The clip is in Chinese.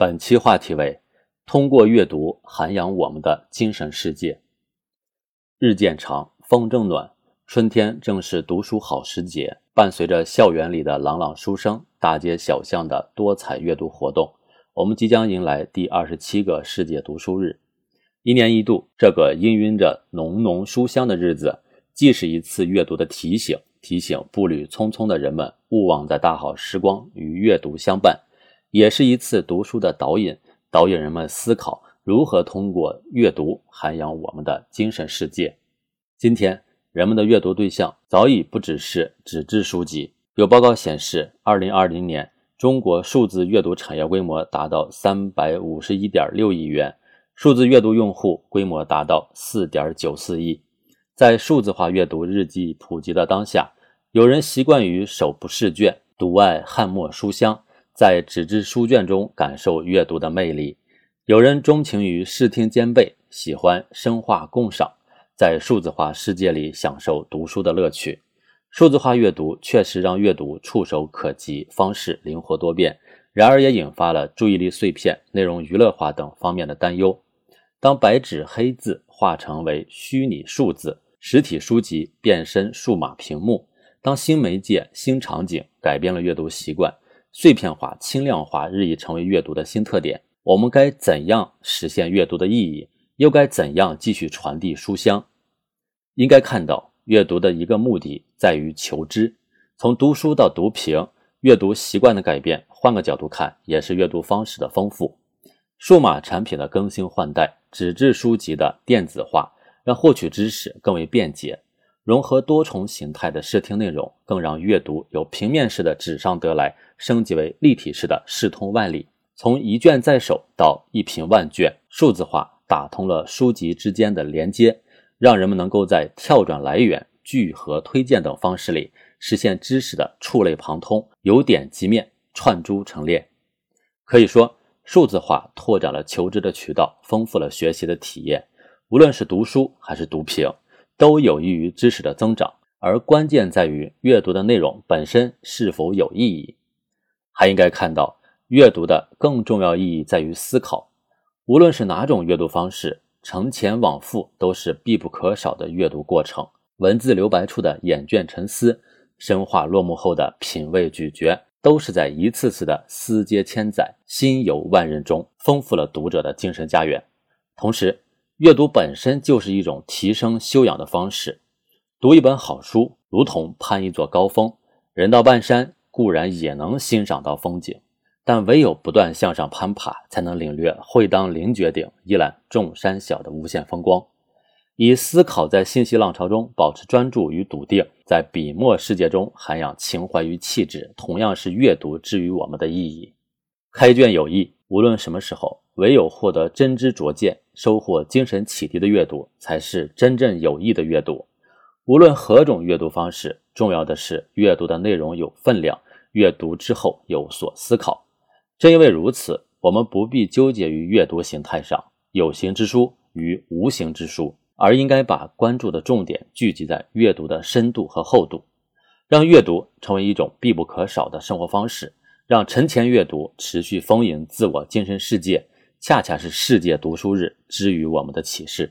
本期话题为：通过阅读涵养我们的精神世界。日渐长，风正暖，春天正是读书好时节。伴随着校园里的朗朗书声，大街小巷的多彩阅读活动，我们即将迎来第二十七个世界读书日。一年一度，这个氤氲着浓浓书香的日子，既是一次阅读的提醒，提醒步履匆匆的人们勿忘在大好时光与阅读相伴；也是一次读书的导引，导引人们思考如何通过阅读涵养我们的精神世界。今天。人们的阅读对象早已不只是纸质书籍。有报告显示，二零二零年中国数字阅读产业规模达到三百五十一点六亿元，数字阅读用户规模达到四点九四亿。在数字化阅读日益普及的当下，有人习惯于手不释卷，独爱汉墨书香，在纸质书卷中感受阅读的魅力；有人钟情于视听兼备，喜欢声画共赏。在数字化世界里享受读书的乐趣，数字化阅读确实让阅读触手可及，方式灵活多变。然而，也引发了注意力碎片、内容娱乐化等方面的担忧。当白纸黑字化成为虚拟数字，实体书籍变身数码屏幕，当新媒介、新场景改变了阅读习惯，碎片化、轻量化日益成为阅读的新特点，我们该怎样实现阅读的意义？又该怎样继续传递书香？应该看到，阅读的一个目的在于求知。从读书到读屏，阅读习惯的改变，换个角度看，也是阅读方式的丰富。数码产品的更新换代，纸质书籍的电子化，让获取知识更为便捷。融合多重形态的视听内容，更让阅读由平面式的纸上得来，升级为立体式的视通万里。从一卷在手到一屏万卷，数字化。打通了书籍之间的连接，让人们能够在跳转来源、聚合推荐等方式里实现知识的触类旁通、由点及面、串珠成链。可以说，数字化拓展了求知的渠道，丰富了学习的体验。无论是读书还是读屏，都有益于知识的增长。而关键在于阅读的内容本身是否有意义。还应该看到，阅读的更重要意义在于思考。无论是哪种阅读方式，承前往复都是必不可少的阅读过程。文字留白处的眼倦沉思，深化落幕后的品味咀嚼，都是在一次次的思接千载、心游万仞中，丰富了读者的精神家园。同时，阅读本身就是一种提升修养的方式。读一本好书，如同攀一座高峰，人到半山固然也能欣赏到风景。但唯有不断向上攀爬，才能领略“会当凌绝顶，一览众山小”的无限风光。以思考在信息浪潮中保持专注与笃定，在笔墨世界中涵养情怀与气质，同样是阅读之于我们的意义。开卷有益，无论什么时候，唯有获得真知灼见、收获精神启迪的阅读，才是真正有益的阅读。无论何种阅读方式，重要的是阅读的内容有分量，阅读之后有所思考。正因为如此，我们不必纠结于阅读形态上有形之书与无形之书，而应该把关注的重点聚集在阅读的深度和厚度，让阅读成为一种必不可少的生活方式，让沉潜阅读持续丰盈自我精神世界，恰恰是世界读书日之于我们的启示。